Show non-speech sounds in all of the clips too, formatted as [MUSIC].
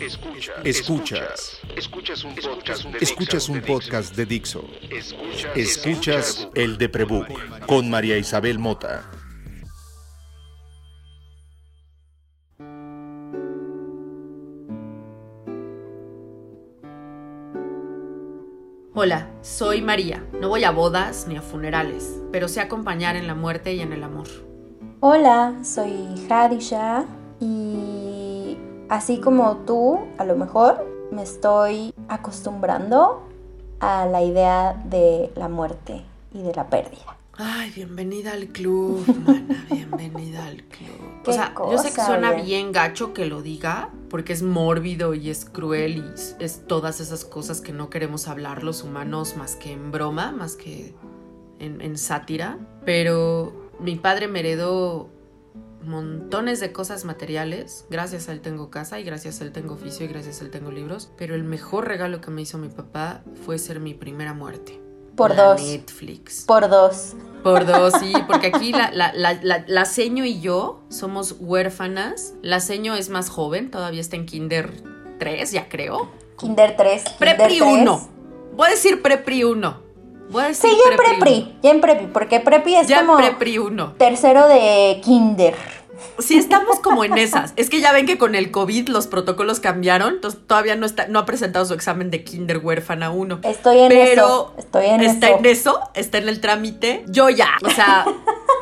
Escuchas. Escuchas. Escuchas un podcast de Escuchas un Dixo. podcast de Dixo. Escuchas. Escuchas el de Prebook con María Isabel Mota. Hola, soy María. No voy a bodas ni a funerales, pero sé acompañar en la muerte y en el amor. Hola, soy Hadisha y así como tú, a lo mejor me estoy acostumbrando a la idea de la muerte y de la pérdida. Ay, bienvenida al club, mana, [LAUGHS] bienvenida al club. O sea, yo sé que suena bien gacho que lo diga, porque es mórbido y es cruel y es- es todas esas cosas que no queremos hablar los humanos más que en broma, más que en, en sátira. Pero mi padre me heredó montones de cosas materiales. Gracias a él tengo casa y gracias a él tengo oficio y gracias a él tengo libros. Pero el mejor regalo que me hizo mi papá fue ser mi primera muerte. Por La dos. Netflix. Por dos. Por dos, sí, porque aquí la, la, la, la, la seño y yo somos huérfanas. La seño es más joven, todavía está en Kinder 3, ya creo. Kinder 3. Prepri 1. Voy a decir Prepri 1. Voy a decir Sí, ya en Prepri. Ya en Prepri, porque Prepri es uno. Ya como Prepri 1. tercero de Kinder. Sí, estamos como en esas. Es que ya ven que con el COVID los protocolos cambiaron, entonces todavía no, está, no ha presentado su examen de Kinder huérfana 1. Estoy en Pero eso. Estoy en está eso. en eso, está en el trámite. Yo ya, o sea,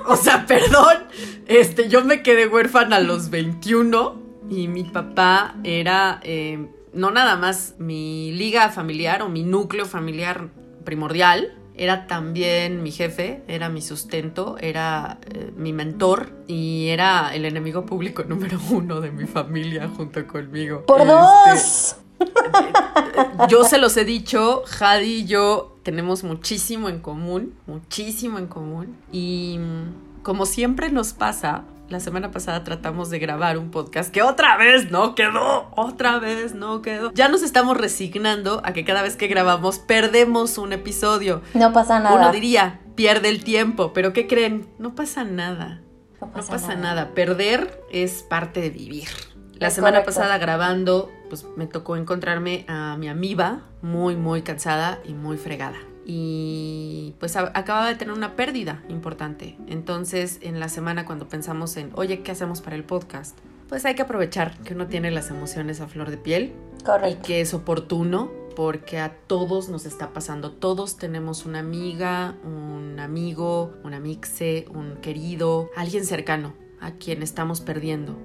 o sea, perdón, este, yo me quedé huérfana a los 21 y mi papá era eh, no nada más mi liga familiar o mi núcleo familiar primordial. Era también mi jefe, era mi sustento, era eh, mi mentor y era el enemigo público [LAUGHS] número uno de mi familia junto conmigo. Por Este, dos. [LAUGHS] yo se los he dicho, Jadi y yo tenemos muchísimo en común, muchísimo en común. Y mm, como siempre nos pasa, la semana pasada tratamos de grabar un podcast que otra vez no quedó, otra vez no quedó. Ya nos estamos resignando a que cada vez que grabamos perdemos un episodio. No pasa nada. Uno diría, pierde el tiempo, pero ¿qué creen? No pasa nada. No No pasa nada. Perder es parte de vivir. La Es semana correcto. pasada grabando, pues me tocó encontrarme a mi amiga muy, muy cansada y muy fregada. Y pues a- acababa de tener una pérdida importante. Entonces, en la semana cuando pensamos en, oye, ¿qué hacemos para el podcast? Pues hay que aprovechar que uno tiene las emociones a flor de piel y Correcto. que es oportuno porque a todos nos está pasando. Todos tenemos una amiga, un amigo, un amixe, un querido, alguien cercano a quien estamos perdiendo.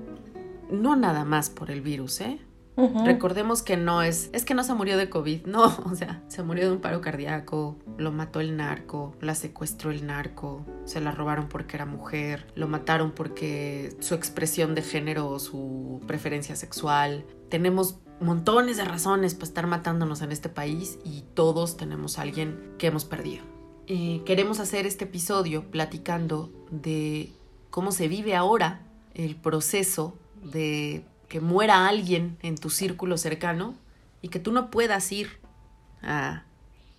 No nada más por el virus, ¿eh? Recordemos que no es, es que no se murió de COVID, no, [LAUGHS] o sea, se murió de un paro cardíaco, lo mató el narco, la secuestró el narco, se la robaron porque era mujer, lo mataron porque su expresión de género o su preferencia sexual. Tenemos montones de razones para estar matándonos en este país y todos tenemos a alguien que hemos perdido. Queremos hacer este episodio platicando de cómo se vive ahora el proceso de que muera alguien en tu círculo cercano y que tú no puedas ir a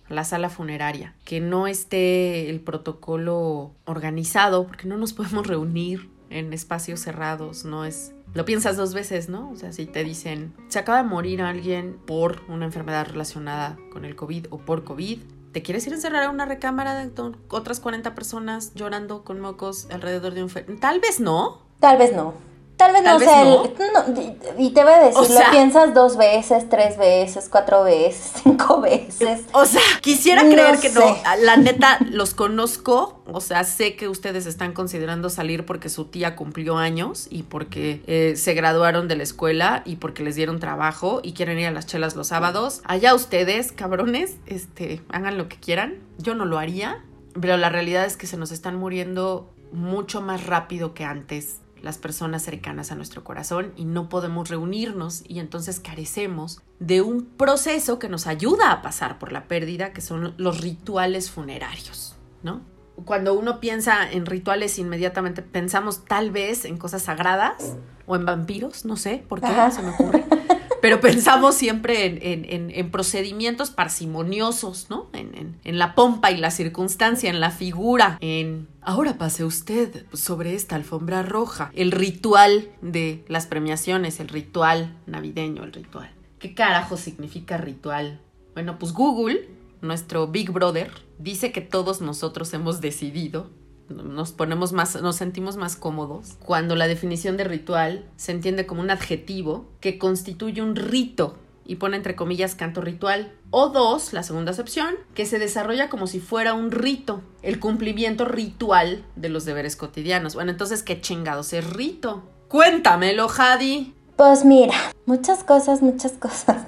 la sala funeraria, que no esté el protocolo organizado, porque no nos podemos reunir en espacios cerrados, no es... Lo piensas dos veces, ¿no? O sea, si te dicen, se acaba de morir alguien por una enfermedad relacionada con el COVID o por COVID, ¿te quieres ir a encerrar a una recámara de otras 40 personas llorando con mocos alrededor de un... Tal vez no, Tal vez no. Tal vez Tal no vez sea no. el. no, y- te voy a decir, O sea- lo piensas dos veces, tres veces, cuatro veces, [LAUGHS] cinco veces. O sea, quisiera creer que no. sé. La neta, los conozco. O sea, sé que ustedes están considerando salir porque su tía cumplió años y porque eh, se graduaron de la escuela y porque les dieron trabajo y quieren ir a las chelas los sábados. Allá ustedes, cabrones, este, hagan lo que quieran. Yo no lo haría. Pero la realidad es que se nos están muriendo mucho más rápido que antes las personas cercanas a nuestro corazón y no podemos reunirnos y entonces carecemos de un proceso que nos ayuda a pasar por la pérdida, que son los rituales funerarios, ¿no? Cuando uno piensa en rituales, inmediatamente pensamos tal vez en cosas sagradas o en vampiros, no sé por qué, Ajá. se me ocurre. Pero pensamos siempre en, en- en- en procedimientos parsimoniosos, ¿no? En, en- en la pompa y la circunstancia, en la figura, en Ahora pase usted sobre esta alfombra roja. El ritual de las premiaciones, el ritual navideño, el ritual. ¿Qué carajo significa ritual? Bueno, pues Google, nuestro Big Brother, dice que todos nosotros hemos decidido nos ponemos más, nos sentimos más cómodos cuando la definición de ritual se entiende como un adjetivo que constituye un rito y pone entre comillas canto ritual. O dos, la segunda acepción, que se desarrolla como si fuera un rito, el cumplimiento ritual de los deberes cotidianos. Bueno, entonces, ¿qué chingados es rito? Cuéntamelo, Jadi. Pues mira, muchas cosas, muchas cosas. [LAUGHS]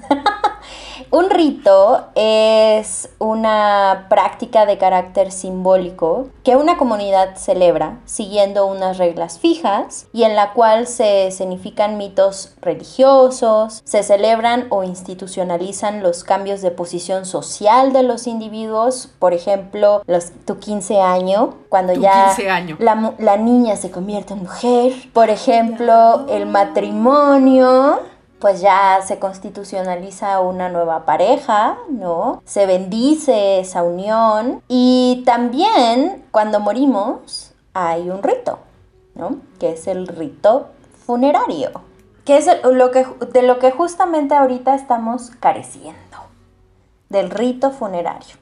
Un rito es una práctica de carácter simbólico que una comunidad celebra siguiendo unas reglas fijas y en la cual se significan mitos religiosos, se celebran o institucionalizan los cambios de posición social de los individuos, por ejemplo, los, tu 15 año, cuando ya La, la niña se convierte en mujer, por ejemplo, el matrimonio pues ya se constitucionaliza una nueva pareja, ¿no? Se bendice esa unión y también cuando morimos hay un rito, ¿no? Que es el rito funerario, que es lo que, de lo que justamente ahorita estamos careciendo, del rito funerario.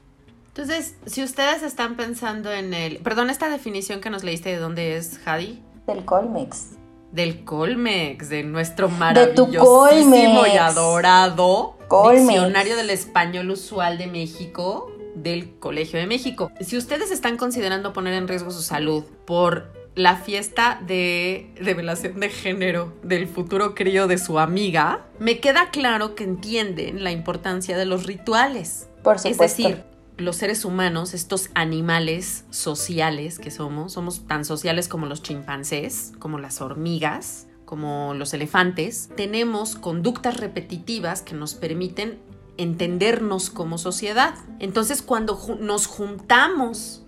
Entonces, si ustedes están pensando en el... Perdón, esta definición que nos leíste, ¿de dónde es, Jadi? Del Colmex del Colmex, de nuestro maravillosísimo y adorado Diccionario del Español Usual de México del Colegio de México. Si ustedes están considerando poner en riesgo su salud por la fiesta de revelación de género del futuro crío de su amiga, me queda claro que entienden la importancia de los rituales. Por supuesto. Es decir, los seres humanos, estos animales sociales que somos, somos tan sociales como los chimpancés, como las hormigas, como los elefantes, tenemos conductas repetitivas que nos permiten entendernos como sociedad. Entonces cuando nos juntamos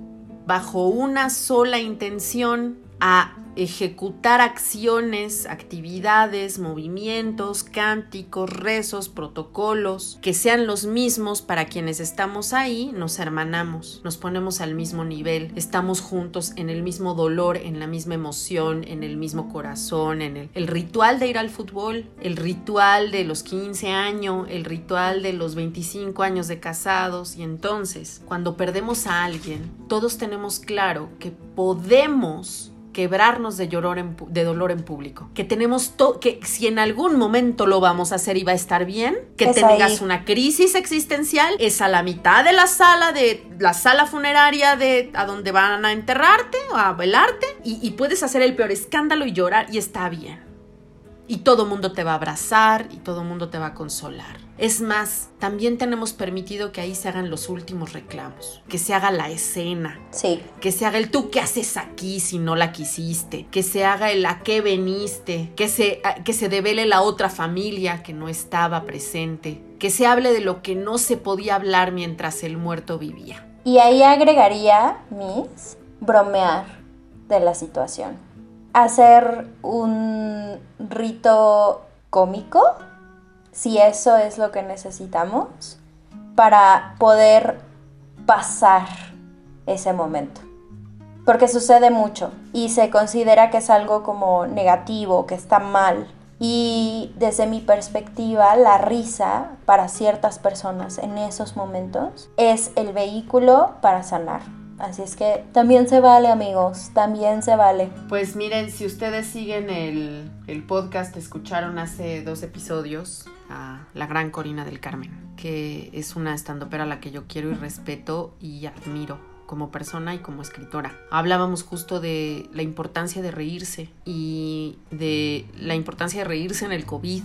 bajo una sola intención a ejecutar acciones, actividades, movimientos, cánticos, rezos, protocolos, que sean los mismos para quienes estamos ahí, nos hermanamos, nos ponemos al mismo nivel, estamos juntos en el mismo dolor, en la misma emoción, en el mismo corazón, en el, el ritual de ir al fútbol, el ritual de los 15 años, el ritual de los 25 años de casados. Y entonces, cuando perdemos a alguien, todos tenemos claro que podemos quebrarnos de, de dolor en público. Que tenemos todo, que si en algún momento lo vamos a hacer y va a estar bien, que tengas una crisis existencial, es a la mitad de la sala, de la sala funeraria de a donde van a enterrarte o a velarte, y, y puedes hacer el peor escándalo y llorar y está bien. Y todo mundo te va a abrazar y todo mundo te va a consolar. Es más, también tenemos permitido que ahí se hagan los últimos reclamos, que se haga la escena. Sí. Que se haga el tú qué haces aquí si no la quisiste, que se haga el a qué veniste, que se, que se devele la otra familia que no estaba presente, que se hable de lo que no se podía hablar mientras el muerto vivía. Y ahí agregaría, Miss, bromear de la situación. Hacer un rito cómico si eso es lo que necesitamos para poder pasar ese momento. Porque sucede mucho y se considera que es algo como negativo, que está mal. Y desde mi perspectiva, la risa para ciertas personas en esos momentos es el vehículo para sanar. Así es que también se vale, amigos, también se vale. Pues miren, si ustedes siguen el, el podcast, escucharon hace dos episodios a la gran Corina del Carmen, que es una estandopera a la que yo quiero y respeto y admiro como persona y como escritora. Hablábamos justo de la importancia de reírse y de la importancia de reírse en el COVID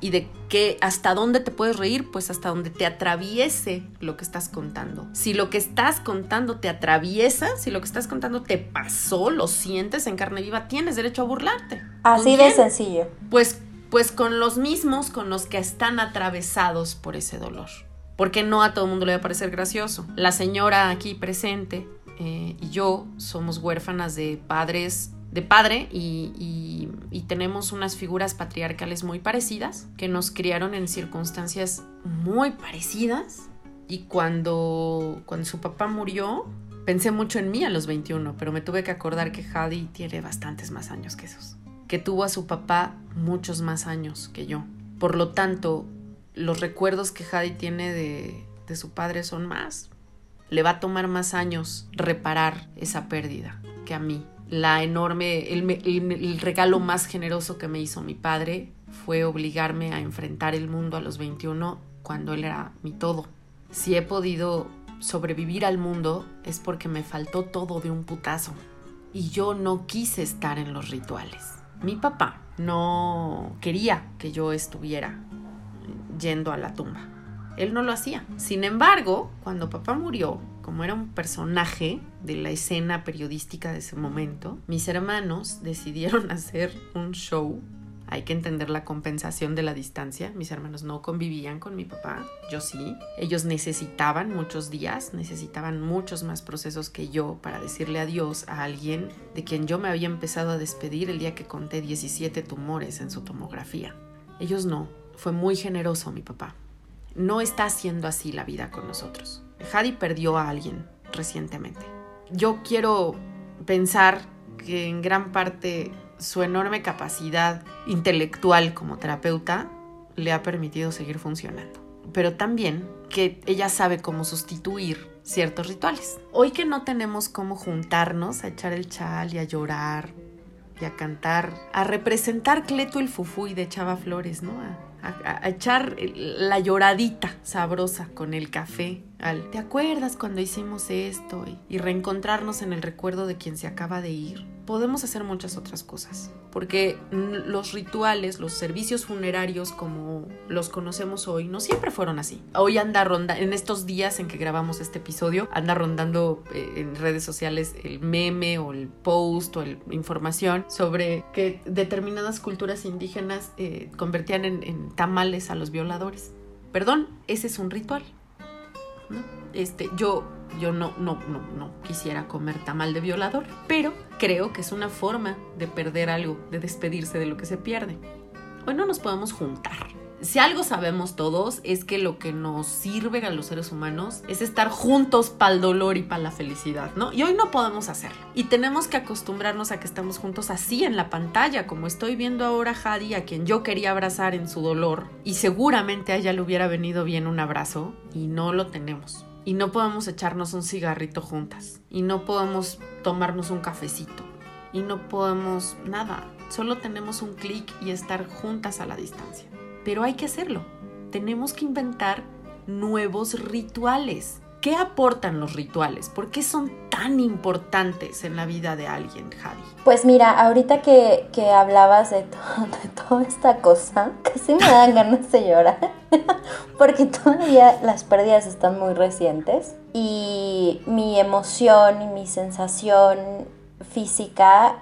y de que hasta dónde te puedes reír, pues hasta donde te atraviese lo que estás contando. Si lo que estás contando te atraviesa, si lo que estás contando te pasó, lo sientes en carne viva, tienes derecho a burlarte. Así de sencillo. Pues pues con los mismos con los que están atravesados por ese dolor. Porque no a todo el mundo le va a parecer gracioso. La señora aquí presente eh, y yo somos huérfanas de padres, de padre y, tenemos unas figuras patriarcales muy parecidas que nos criaron en circunstancias muy parecidas. Y cuando, cuando su papá murió, Pensé mucho en mí a los 21, pero me tuve que acordar que Hadi tiene bastantes más años que esos. Que tuvo a su papá muchos más años que yo. Por lo tanto, los recuerdos que Hadi tiene de, de su padre son más. Le va a tomar más años reparar esa pérdida que a mí. La enorme, el, regalo más generoso que me hizo mi padre fue obligarme a enfrentar el mundo a los 21 cuando él era mi todo. Si he podido sobrevivir al mundo es porque me faltó todo de un putazo. Y yo no quise estar en los rituales. Mi papá no quería que yo estuviera yendo a la tumba. Él no lo hacía. Sin embargo, cuando papá murió, como era un personaje de la escena periodística de ese momento, mis hermanos decidieron [LAUGHS] hacer un show. Hay que entender la compensación de la distancia. Mis hermanos no convivían con mi papá, yo sí. Ellos necesitaban muchos días, necesitaban muchos más procesos que yo para decirle adiós a alguien de quien yo me había empezado a despedir el día que conté 17 tumores en su tomografía. Ellos no. Fue muy generoso mi papá no está haciendo así la vida con nosotros. Hadi perdió a alguien recientemente. Yo quiero pensar que en gran parte su enorme capacidad intelectual como terapeuta le ha permitido seguir funcionando. Pero también que ella sabe cómo sustituir ciertos rituales. Hoy que no tenemos cómo juntarnos a echar el chal y a llorar y a cantar, a representar Cleto el Fufuy de Chava Flores, ¿no? A- echar la lloradita sabrosa con el café. Al, ¿Te acuerdas cuando hicimos esto? Y, y reencontrarnos en el recuerdo de quien se acaba de ir. Podemos hacer muchas otras cosas, porque los rituales, los servicios funerarios como los conocemos hoy, no siempre fueron así. Hoy anda ronda, en estos días en que grabamos este episodio, anda rondando eh, en redes sociales el meme o el post o el- información sobre que determinadas culturas indígenas eh, convertían en, en tamales a los violadores. Perdón, ese es un ritual. ¿No? Este, yo, yo no, no, no, no quisiera comer tamal de violador, pero creo que es una forma de perder algo, de despedirse de lo que se pierde. Hoy no nos podemos juntar. Si algo sabemos todos es que lo que nos sirve a los seres humanos es estar juntos para el dolor y para la felicidad, ¿no? Y hoy no podemos hacerlo. Y tenemos que acostumbrarnos a que estamos juntos así en la pantalla, como estoy viendo ahora a Hadi, a quien yo quería abrazar en su dolor. Y seguramente a ella le hubiera venido bien un abrazo y no lo tenemos. Y no podemos echarnos un cigarrito juntas. Y no podemos tomarnos un cafecito. Y no podemos nada. Solo tenemos un clic y estar juntas a la distancia. Pero hay que hacerlo. Tenemos que inventar nuevos rituales. ¿Qué aportan los rituales? ¿Por qué son tan importantes en la vida de alguien, Javi? Pues mira, ahorita que, que hablabas de, to- [LAUGHS] de toda esta cosa, casi me dan ganas de llorar, [LAUGHS] porque todavía las pérdidas están muy recientes y mi emoción y mi sensación física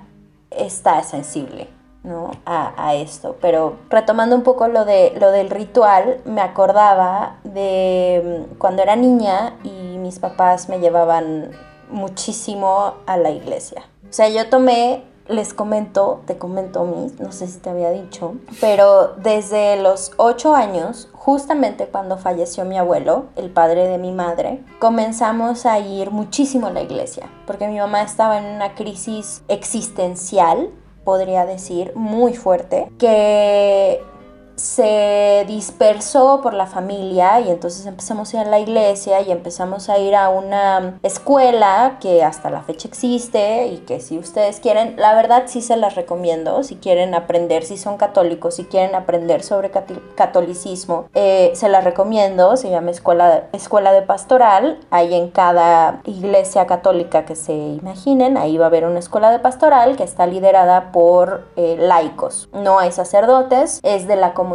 está sensible. ¿No? A, a esto, pero retomando un poco lo, de, lo del ritual, me acordaba de mm, cuando era niña y mis papás me llevaban muchísimo a la iglesia. O sea, yo tomé, les comento, te comento mis, no sé si te había dicho, pero desde los ocho años, justamente cuando falleció mi abuelo, el padre de mi madre, comenzamos a ir muchísimo a la iglesia, porque mi mamá estaba en una crisis existencial, podría decir, muy fuerte, que se dispersó por la familia y entonces empezamos a ir a la iglesia y empezamos a ir a una escuela que hasta la fecha existe y que si ustedes quieren, la verdad sí se las recomiendo, si quieren aprender, si son católicos, si quieren aprender sobre catolicismo, eh, se las recomiendo, se llama escuela, escuela de pastoral, hay en cada iglesia católica que se imaginen, ahí va a haber una escuela de pastoral que está liderada por eh, laicos, no hay sacerdotes, es de la comunidad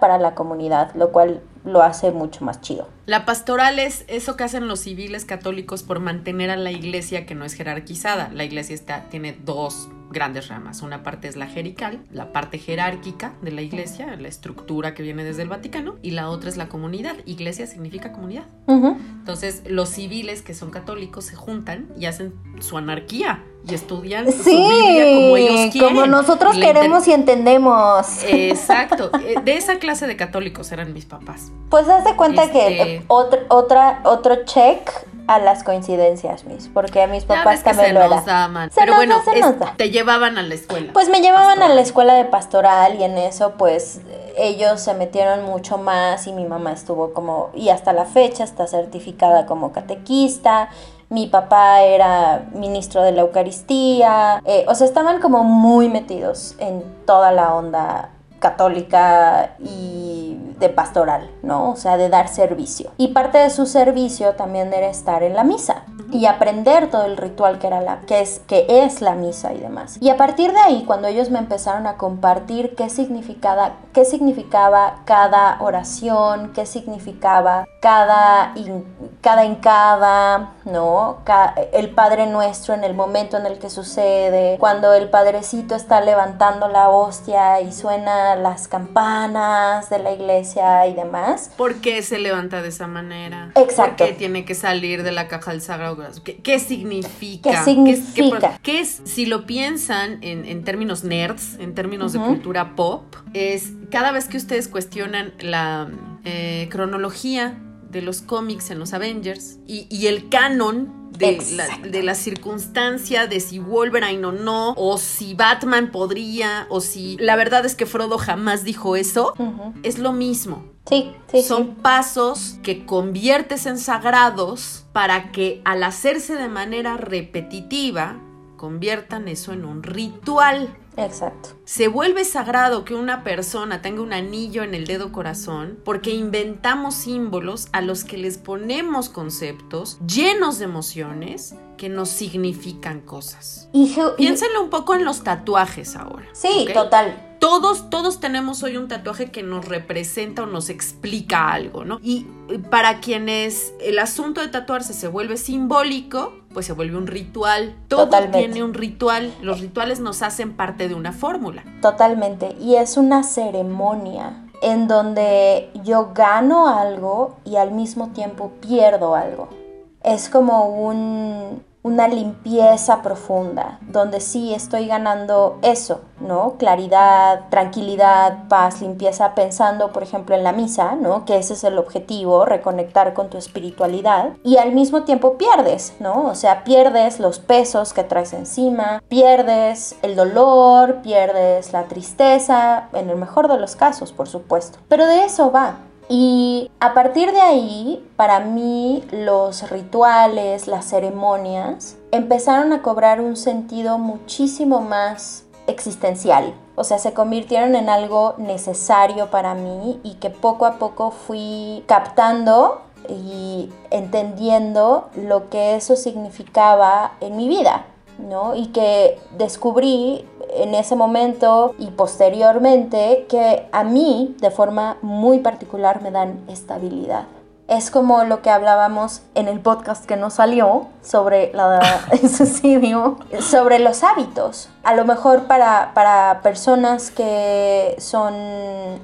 para la comunidad, lo cual lo hace mucho más chido. La pastoral es eso que hacen los civiles católicos por mantener a la iglesia que no es jerarquizada. La iglesia está, tiene dos grandes ramas. Una parte es la jerical, la parte jerárquica de la iglesia, la estructura que viene desde el Vaticano, y la otra es la comunidad. Iglesia significa comunidad. Entonces, los civiles que son católicos se juntan y hacen su anarquía y estudian su Sí, Biblia como ellos quieren. como nosotros Y queremos y entendemos. Exacto. [LAUGHS] Eh, De esa clase de católicos eran mis papás. Pues haz de cuenta que Este- eh, otro, otra, otro check a las coincidencias, mis, porque mis Ya papás también se lo nos eran. da, man. Se Pero bueno, se es- nos da. te llevaban a la escuela. Pues me llevaban a la escuela de pastoral y en eso pues ellos se metieron mucho más y mi mamá estuvo como, y hasta la fecha está certificada como catequista, mi papá era ministro de la Eucaristía, eh, o sea, estaban como muy metidos en toda la onda católica y de pastoral, ¿no? O sea, de dar servicio. Y parte de su servicio también era estar en la misa y aprender todo el ritual que era la que es que es la misa y demás. Y a partir de ahí, cuando ellos me empezaron a compartir qué significaba qué significaba cada oración, qué significaba cada in- cada encada, ¿no? Ca- el Padre Nuestro en el momento en el que sucede, cuando el Padrecito está levantando la hostia y suena las campanas de la iglesia y demás. ¿Por qué se levanta de esa manera? Exacto. ¿Por qué tiene que salir de la caja del Sagrado? ¿Qué, qué significa? ¿Qué significa? ¿Qué es, si lo piensan en, en términos nerds, en términos de cultura pop, es cada vez que ustedes cuestionan la eh, cronología de los cómics en los Avengers y, y el canon de la, Exacto. de la circunstancia de si Wolverine o no, o si Batman podría, o si la verdad es que Frodo jamás dijo eso, es lo mismo. Sí, sí, Son sí. pasos que conviertes en sagrados para que al hacerse de manera repetitiva, conviertan eso en un ritual. Exacto. Se vuelve sagrado que una persona tenga un anillo en el dedo corazón porque inventamos símbolos a los que les ponemos conceptos llenos de emociones que nos significan cosas. Y, Piénsenlo un poco en los tatuajes ahora. sí, total. Todos, todos tenemos hoy un tatuaje que nos representa o nos explica algo, ¿no? Y para quienes el asunto de tatuarse se vuelve simbólico, pues se vuelve un ritual. Todo Totalmente. tiene un ritual. Los rituales nos hacen parte de una fórmula. Totalmente. Y es una ceremonia en donde yo gano algo y al mismo tiempo pierdo algo. Es como un, una limpieza profunda, donde sí estoy ganando eso, ¿no? Claridad, tranquilidad, paz, limpieza, pensando, por ejemplo, en la misa, ¿no? Que ese es el objetivo, reconectar con tu espiritualidad. Y al mismo tiempo pierdes, ¿no? O sea, pierdes los pesos que traes encima, pierdes el dolor, pierdes la tristeza, en el mejor de los casos, por supuesto. Pero de eso va. Y a partir de ahí, para mí, los rituales, las ceremonias, empezaron a cobrar un sentido muchísimo más existencial. O sea, se convirtieron en algo necesario para mí y que poco a poco fui captando y entendiendo lo que eso significaba en mi vida. ¿no? Y que descubrí en ese momento y posteriormente que a mí de forma muy particular me dan estabilidad. Es como lo que hablábamos en el podcast que no salió sobre la, [LAUGHS] [LAUGHS] el suicidio, sobre los hábitos. A lo mejor para, para personas que son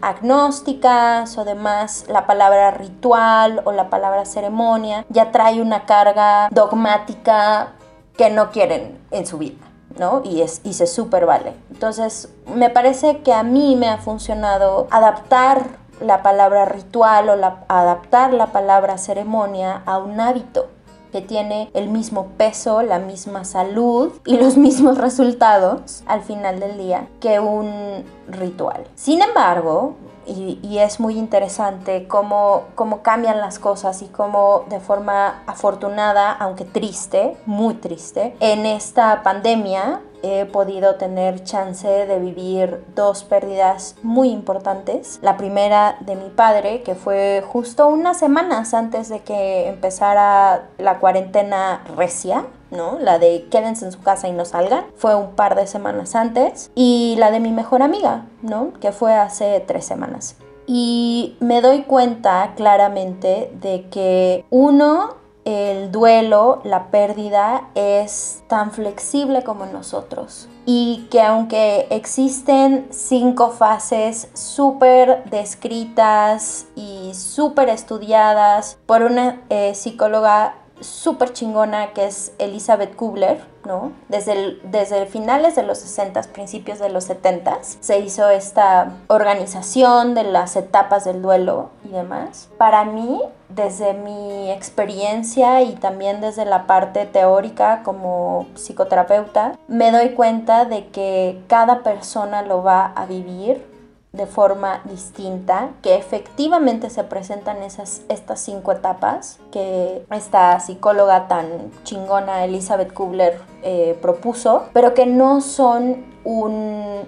agnósticas o demás, la palabra ritual o la palabra ceremonia ya trae una carga dogmática que no quieren en su vida. ¿No? Y, es, y se súper vale. Entonces, me parece que a mí me ha funcionado adaptar la palabra ritual o la, adaptar la palabra ceremonia a un hábito que tiene el mismo peso, la misma salud y los [LAUGHS] mismos resultados al final del día que un ritual. Sin embargo, y, y, es muy interesante cómo, cómo cambian las cosas y cómo de forma afortunada, aunque triste, muy triste, en esta pandemia he podido tener chance de vivir dos pérdidas muy importantes. La primera de mi padre, que fue justo unas semanas antes de que empezara la cuarentena recia, ¿no? La de quédense en su casa y no salgan, fue un par de semanas antes. Y la de mi mejor amiga, ¿no? Que fue hace tres semanas. Y me doy cuenta claramente de que uno, el duelo, la pérdida es tan flexible como nosotros. Y que aunque existen cinco fases súper descritas y súper estudiadas por una eh, psicóloga súper chingona que es Elizabeth Kubler, ¿no? Desde, desde finales de los 60, principios de los 70 se hizo esta organización de las etapas del duelo y demás. Para mí, desde mi experiencia y también desde la parte teórica como psicoterapeuta, me doy cuenta de que cada persona lo va a vivir de forma distinta, que efectivamente se presentan esas, estas cinco etapas que esta psicóloga tan chingona Elizabeth Kubler eh, propuso, pero que no son un...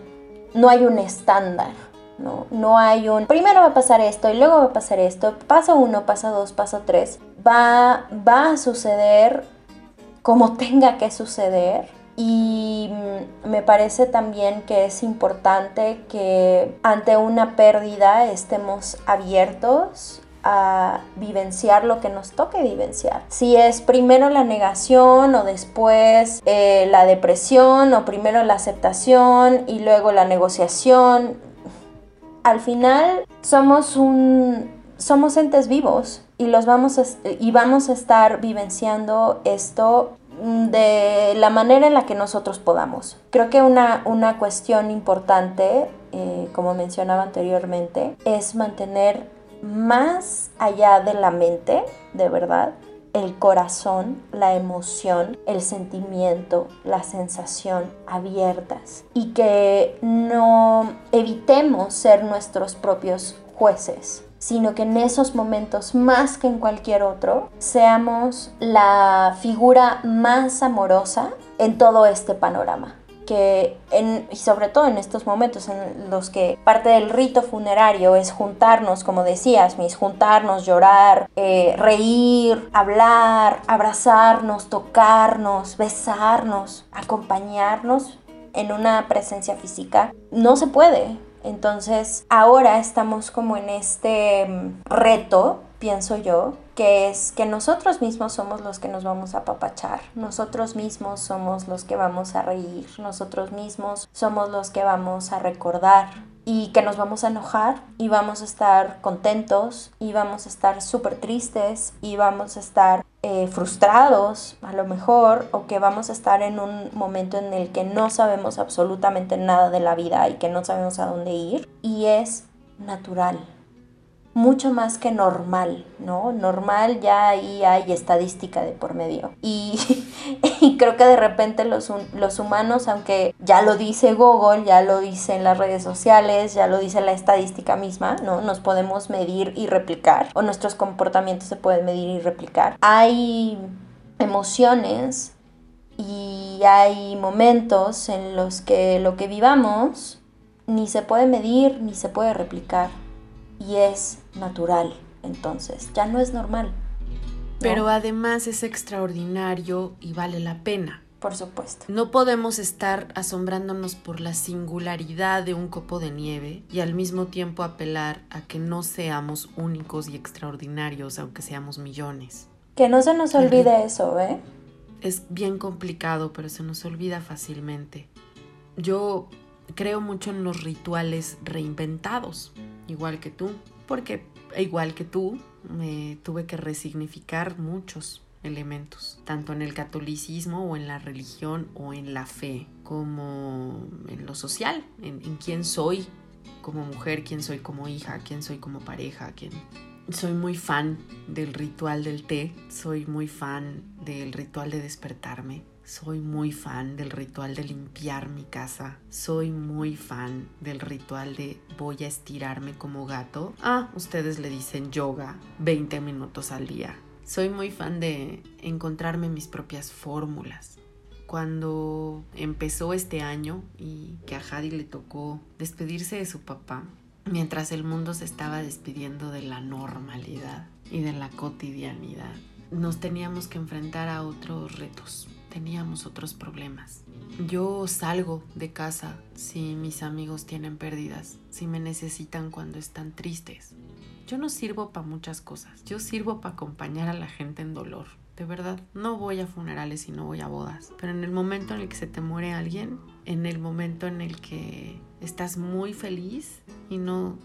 no hay un estándar. ¿no? no hay un primero va a pasar esto y luego va a pasar esto, paso uno, paso dos, paso tres, va, va a suceder como tenga que suceder y mm, me parece también que es importante que ante una pérdida estemos abiertos a vivenciar lo que nos toque vivenciar. Si es primero la negación o después eh, la depresión o primero la aceptación y luego la negociación, al final somos un somos entes vivos y los vamos y vamos a estar vivenciando esto de la manera en la que nosotros podamos. Creo que una, una cuestión importante, eh, como mencionaba anteriormente, es mantener más allá de la mente, de verdad, el corazón, la emoción, el sentimiento, la sensación abiertas y que no evitemos ser nuestros propios jueces sino que en esos momentos, más que en cualquier otro, seamos la figura más amorosa en todo este panorama. Que en, y sobre todo en estos momentos en los que parte del rito funerario es juntarnos, como decías, mis, juntarnos, llorar, eh, reír, hablar, abrazarnos, tocarnos, besarnos, acompañarnos en una presencia física, no se puede, entonces, ahora estamos como en este mm, reto, pienso yo, que es que nosotros mismos somos los que nos vamos a apapachar, nosotros mismos somos los que vamos a reír, nosotros mismos somos los que vamos a recordar y que nos vamos a enojar y vamos a estar contentos y vamos a estar súper tristes y vamos a estar eh, frustrados a lo mejor o que vamos a estar en un momento en el que no sabemos absolutamente nada de la vida y que no sabemos a dónde ir. Y es natural mucho más que normal, ¿no? Normal ya ahí hay estadística de por medio. Y, [LAUGHS] creo que de repente los, los humanos, aunque ya lo dice Google, ya lo dicen las redes sociales, ya lo dice la estadística misma, ¿no? Nos podemos medir y replicar, o nuestros comportamientos se pueden medir y replicar. Hay emociones y hay momentos en los que lo que vivamos ni se puede medir ni se puede replicar y es natural, entonces ya no es normal. Pero además es extraordinario y vale la pena. Por supuesto. No podemos estar asombrándonos por la singularidad de un copo de nieve y al mismo tiempo apelar a que no seamos únicos y extraordinarios, aunque seamos millones. Que no se nos olvide eso, ¿eh? Es bien complicado, pero se nos olvida fácilmente. Yo creo mucho en los rituales reinventados, igual que tú, porque igual que tú me tuve que resignificar muchos elementos, tanto en el catolicismo o en la religión o en la fe, como en lo social, en, quién soy como mujer, quién soy como hija, quién soy como pareja, quién... Soy muy fan del ritual del té, soy muy fan del ritual de despertarme, soy muy fan del ritual de limpiar mi casa. Soy muy fan del ritual de voy a estirarme como gato. Ah, ustedes le dicen yoga 20 minutos al día. Soy muy fan de encontrarme mis propias fórmulas. Cuando empezó este año y que a Hadi le tocó despedirse de su papá, mientras el mundo se estaba despidiendo de la normalidad y de la cotidianidad, nos teníamos que enfrentar a otros retos teníamos otros problemas. Yo salgo de casa si mis amigos tienen pérdidas, si me necesitan cuando están tristes. Yo no sirvo para muchas cosas, yo sirvo para acompañar a la gente en dolor. De verdad, no voy a funerales y no voy a bodas, pero en el momento en el que se te muere alguien, en el momento en el que estás muy feliz y no,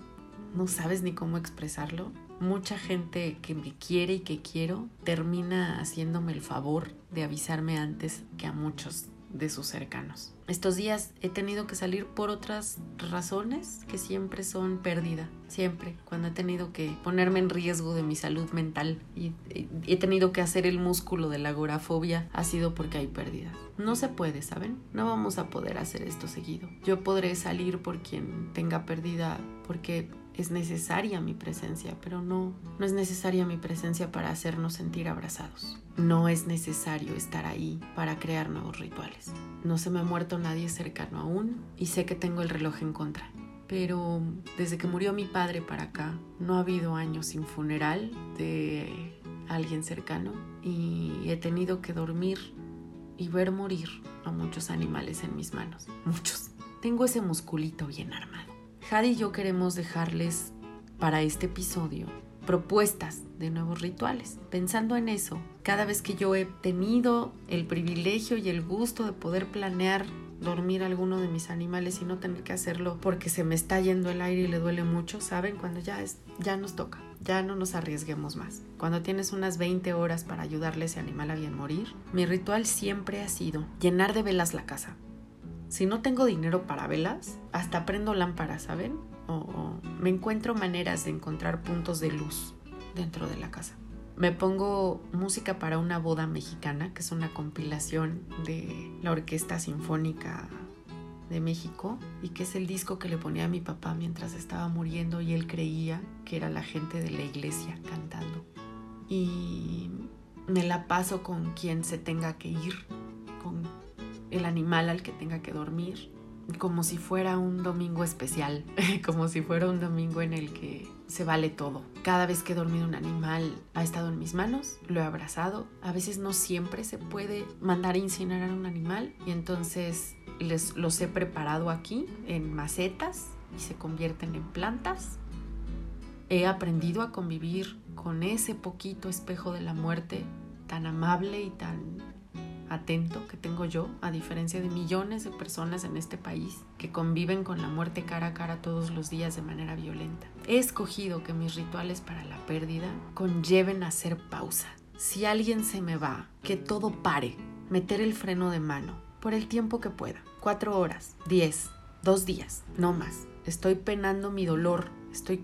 no sabes ni cómo expresarlo, mucha gente que me quiere y que quiero termina haciéndome el favor de avisarme antes que a muchos de sus cercanos. Estos días he tenido que salir por otras razones que siempre son pérdida, siempre, cuando he tenido que ponerme en riesgo de mi salud mental y he tenido que hacer el músculo de la agorafobia, ha sido porque hay pérdidas. No se puede, ¿saben? No vamos a poder hacer esto seguido. Yo podré salir por quien tenga pérdida porque es necesaria mi presencia, pero no, no es necesaria mi presencia para hacernos sentir abrazados. No es necesario estar ahí para crear nuevos rituales. No se me ha muerto nadie cercano aún y sé que tengo el reloj en contra. Pero desde que murió mi padre para acá, no ha habido años sin funeral de alguien cercano y he tenido que dormir y ver morir a muchos animales en mis manos. Muchos. Tengo ese musculito bien armado. Jade y yo queremos dejarles para este episodio propuestas de nuevos rituales. Pensando en eso, cada vez que yo he tenido el privilegio y el gusto de poder planear dormir alguno de mis animales y no tener que hacerlo porque se me está yendo el aire y le duele mucho, ¿saben? Cuando ya es ya nos toca, ya no nos arriesguemos más. Cuando tienes unas 20 horas para ayudarle a ese animal a bien morir, mi ritual siempre ha sido llenar de velas la casa. Si no tengo dinero para velas, hasta prendo lámparas, ¿saben? O, me encuentro maneras de encontrar puntos de luz dentro de la casa. Me pongo música para una boda mexicana, que es una compilación de la Orquesta Sinfónica de México y que es el disco que le ponía a mi papá mientras estaba muriendo y él creía que era la gente de la iglesia cantando. Y me la paso con quien se tenga que ir, con el animal al que tenga que dormir, como si fuera un domingo especial, [LAUGHS] como si fuera un domingo en el que se vale todo. Cada vez que he dormido un animal ha estado en mis manos, lo he abrazado. A veces no siempre se puede mandar a incinerar un animal y entonces les, los he preparado aquí en macetas y se convierten en plantas. He aprendido a convivir con ese poquito espejo de la muerte tan amable y tan atento que tengo yo, a diferencia de millones de personas en este país que conviven con la muerte cara a cara todos los días de manera violenta. He escogido que mis rituales para la pérdida conlleven hacer pausa. Si alguien se me va, que todo pare, meter el freno de mano, por el tiempo que pueda. Cuatro horas, diez, dos días, no más. Estoy penando mi dolor, estoy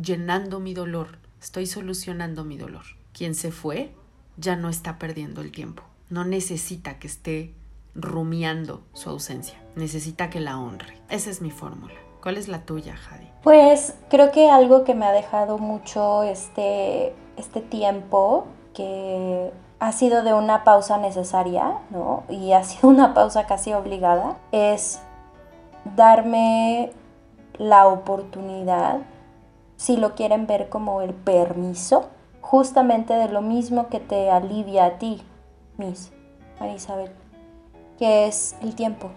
llenando mi dolor, estoy solucionando mi dolor. Quien se fue ya no está perdiendo el tiempo no necesita que esté rumiando su ausencia, necesita que la honre. Esa es mi fórmula. ¿Cuál es la tuya, Jadi? Pues creo que algo que me ha dejado mucho este, este tiempo, que ha sido de una pausa necesaria, ¿no? Y ha [LAUGHS] sido una pausa casi obligada, es darme la oportunidad, si lo quieren ver como el permiso, justamente de lo mismo que te alivia a ti, Miss María Isabel, que es el tiempo.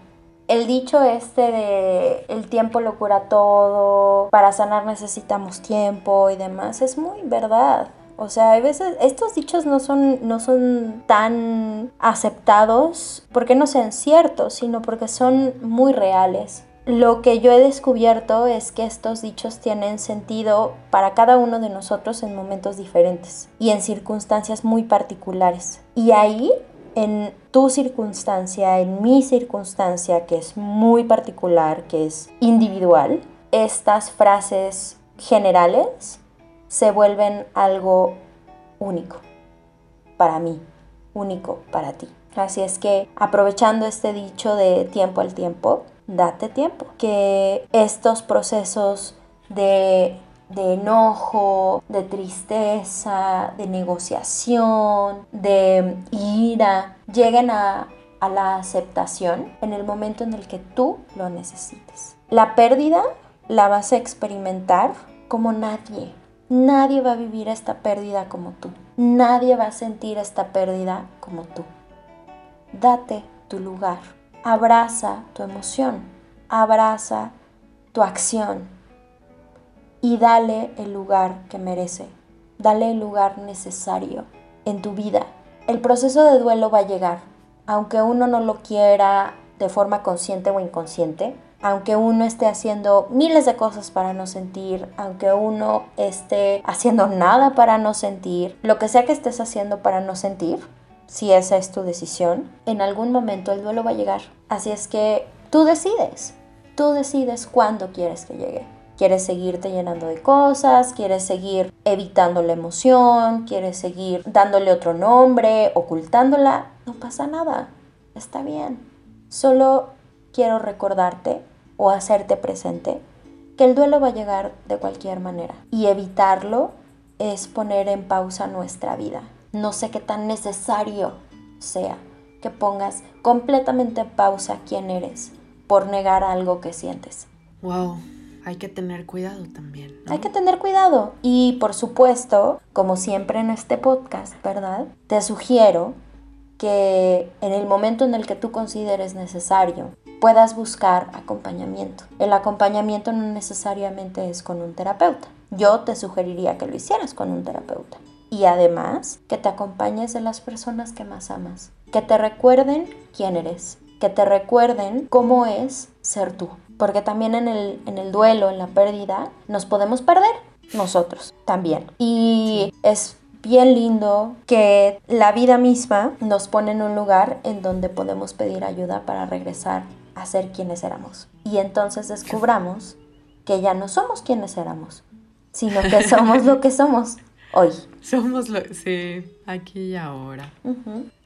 El dicho este de el tiempo lo cura todo, para sanar necesitamos tiempo y demás, es muy verdad. O sea, a veces estos dichos no son, no son tan aceptados porque no sean ciertos, sino porque son muy reales. Lo que yo he descubierto es que estos dichos tienen sentido para cada uno de nosotros en momentos diferentes y en circunstancias muy particulares. Y ahí, en tu circunstancia, en mi circunstancia, que es muy particular, que es individual, estas frases generales se vuelven algo único para mí, único para ti. Así es que aprovechando este dicho de tiempo al tiempo, date tiempo. Que estos procesos de, enojo, de tristeza, de negociación, de ira, lleguen a, a la aceptación en el momento en el que tú lo necesites. La pérdida la vas a experimentar como nadie. Nadie va a vivir esta pérdida como tú. Nadie va a sentir esta pérdida como tú. Date tu lugar abraza tu emoción, abraza tu acción. Y dale el lugar que merece, dale el lugar necesario en tu vida. El proceso de duelo va a llegar, aunque uno no lo quiera de forma consciente o inconsciente, Aunque uno esté haciendo miles de cosas para no sentir, aunque uno esté haciendo nada para no sentir, lo que sea que estés haciendo para no sentir, si esa es tu decisión, en algún momento el duelo va a llegar. Así es que tú decides, tú decides cuándo quieres que llegue. ¿Quieres seguirte llenando de cosas? ¿Quieres seguir evitando la emoción? ¿Quieres seguir dándole otro nombre, ocultándola? No pasa nada, está bien. Solo quiero recordarte o hacerte presente que el duelo va a llegar de cualquier manera y evitarlo es poner en pausa nuestra vida. No sé qué tan necesario sea que pongas completamente en pausa quién eres por negar algo que sientes. Wow, hay que tener cuidado también. ¿no? Hay que tener cuidado. Y por supuesto, como siempre en este podcast, ¿verdad? Te sugiero que en el momento en el que tú consideres necesario, puedas buscar acompañamiento. El acompañamiento no necesariamente es con un terapeuta. Yo te sugeriría que lo hicieras con un terapeuta. Y además, que te acompañes de las personas que más amas. Que te recuerden quién eres. Que te recuerden cómo es ser tú porque también en el, en el duelo, en la pérdida, nos podemos perder nosotros también. Y es bien lindo que la vida misma nos pone en un lugar en donde podemos pedir ayuda para regresar a ser quienes éramos. Y entonces descubramos que ya no somos quienes éramos, sino que somos lo que somos hoy. Somos lo, sí, aquí y ahora.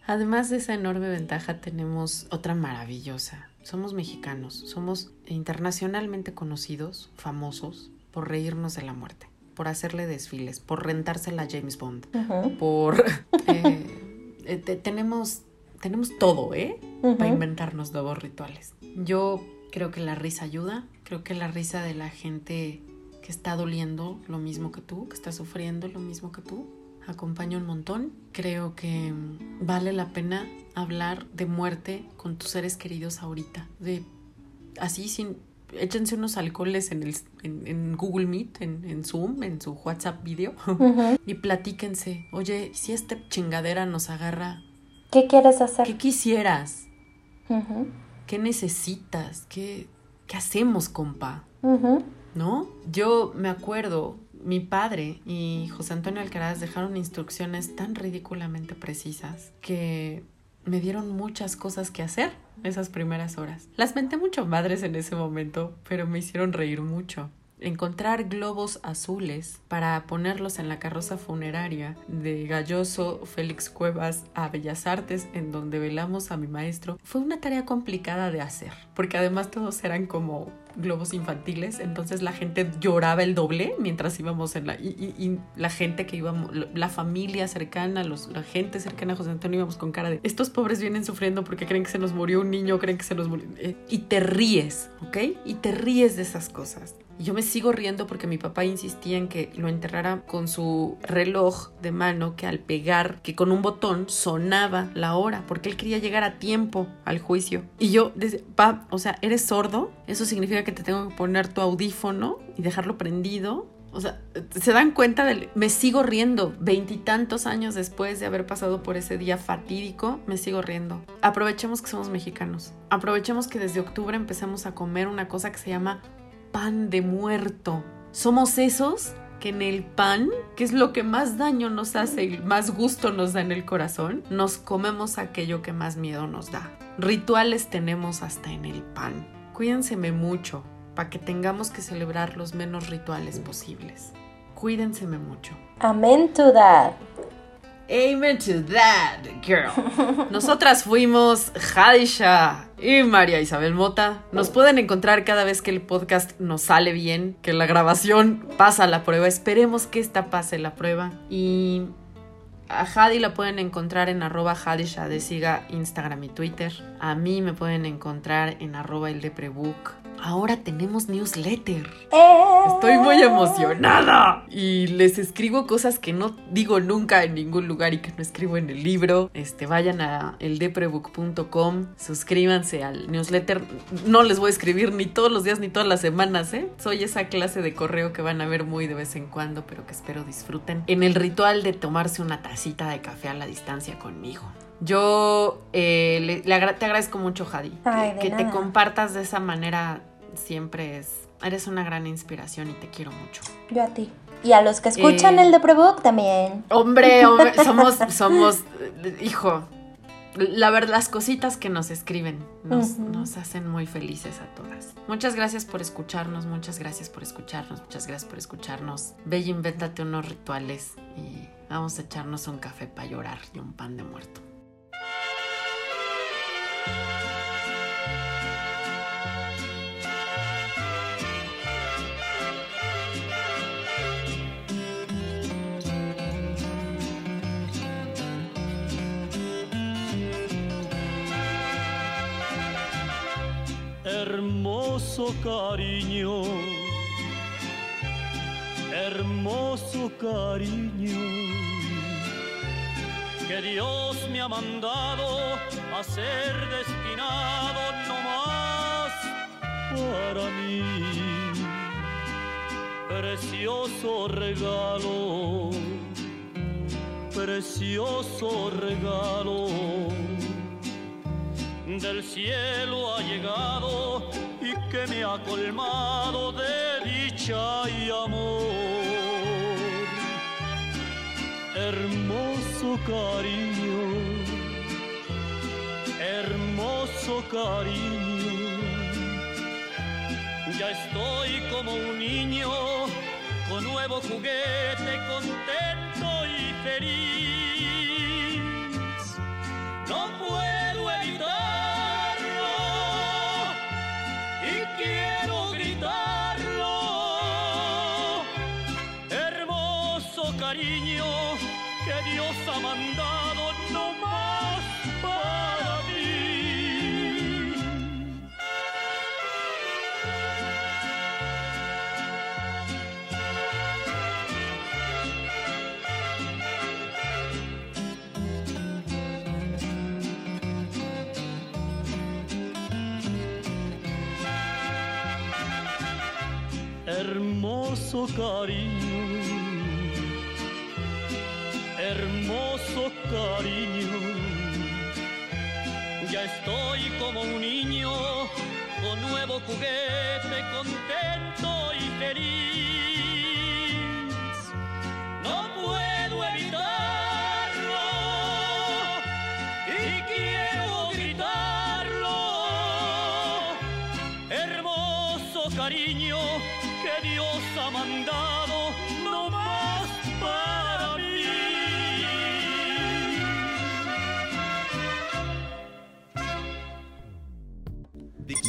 Además de esa enorme ventaja, tenemos otra maravillosa. Somos mexicanos, somos internacionalmente conocidos, famosos, por reírnos de la muerte, por hacerle desfiles, por rentársela a James Bond, por... [LAUGHS] eh, eh, te- tenemos, tenemos todo, ¿eh? Para inventarnos nuevos rituales. Yo creo que la risa ayuda, creo que la risa de la gente que está doliendo lo mismo que tú, que está sufriendo lo mismo que tú, acompaña un montón. Creo que mm, vale la pena hablar de muerte con tus seres queridos ahorita, de así sin échense unos alcoholes en, el, en, en Google Meet, en, en Zoom, en su WhatsApp video Ujú. [LAUGHS] y platíquense. Oye, si esta chingadera nos agarra, ¿Qué quieres hacer? ¿qué quisieras? Ujú. ¿Qué necesitas? ¿Qué, qué hacemos, compa? Ujú. ¿No? Yo me acuerdo, mi padre y José Antonio Alcaraz dejaron instrucciones tan ridículamente precisas que me dieron muchas cosas que hacer esas primeras horas. Las menté mucho madres en ese momento, pero me hicieron reír mucho. Encontrar globos azules para ponerlos en la carroza funeraria de Galloso Félix Cuevas a Bellas Artes, en donde velamos a mi maestro, fue una tarea complicada de hacer, porque además todos eran como globos infantiles, entonces la gente lloraba el doble mientras íbamos en la... Y, y- la gente que íbamos, la familia cercana, los, la gente cercana a José Antonio íbamos con cara de, estos pobres vienen sufriendo porque creen que se nos murió un niño, creen que se nos murió... eh, y te ríes, ¿ok? Y te ríes de esas cosas. Y yo me sigo riendo porque mi papá insistía en que lo enterrara con su reloj de mano que al pegar, que con un botón sonaba la hora, porque él quería llegar a tiempo al juicio. Y yo, decía, pa, o sea, ¿eres sordo? Eso significa que te tengo que poner tu audífono y dejarlo prendido. O sea, se dan cuenta del... Me sigo riendo. Veintitantos años después de haber pasado por ese día fatídico, me sigo riendo. Aprovechemos que somos mexicanos. Aprovechemos que desde octubre empezamos a comer una cosa que se llama pan de muerto. Somos esos que en el pan, que es lo que más daño nos hace y más gusto nos da en el corazón, nos comemos aquello que más miedo nos da. Rituales tenemos hasta en el pan. Cuídenseme mucho para que tengamos que celebrar los menos rituales posibles. Cuídenseme mucho. Amen to that. Amen to that, girl. Nosotras fuimos Hadisha y María Isabel Mota. Nos pueden encontrar cada vez que el podcast nos sale bien, que la grabación pasa la prueba. Esperemos que esta pase la prueba. Y a Hadi la pueden encontrar en arroba Hadisha de siga Instagram y Twitter. A mí me pueden encontrar en arroba el deprebook. Ahora tenemos newsletter. Eh. Estoy muy emocionada. Y les escribo cosas que no digo nunca en ningún lugar y que no escribo en el libro. Este, vayan a eldeprebook.com, suscríbanse al newsletter. No les voy a escribir ni todos los días ni todas las semanas, ¿eh? Soy esa clase de correo que van a ver muy de vez en cuando, pero que espero disfruten. En el ritual de tomarse una tacita de café a la distancia conmigo. Yo eh, le- le agra- te agradezco mucho, Jadi, Ay, que, que te compartas de esa manera siempre es, eres una gran inspiración y te quiero mucho. Yo a ti. Y a los que escuchan Eh, el de Prebook también. Hombre, hombre, [LAUGHS] somos, somos, hijo, la verdad, las cositas que nos escriben nos, nos hacen muy felices a todas. Muchas gracias por escucharnos, muchas gracias por escucharnos, muchas gracias por escucharnos. Y invéntate unos rituales y vamos a echarnos un café para llorar y un pan de muerto. Hermoso cariño, hermoso cariño, que Dios me ha mandado a ser destinado no más para mí. Precioso regalo, precioso regalo del cielo ha llegado y que me ha colmado de dicha y amor. Hermoso cariño, hermoso cariño. Ya estoy como un niño con nuevo juguete, contento y feliz. Dios ha mandado no más para mí. hermoso cariño, hermoso cariño. Ya estoy como un niño con nuevo juguete, contento y feliz.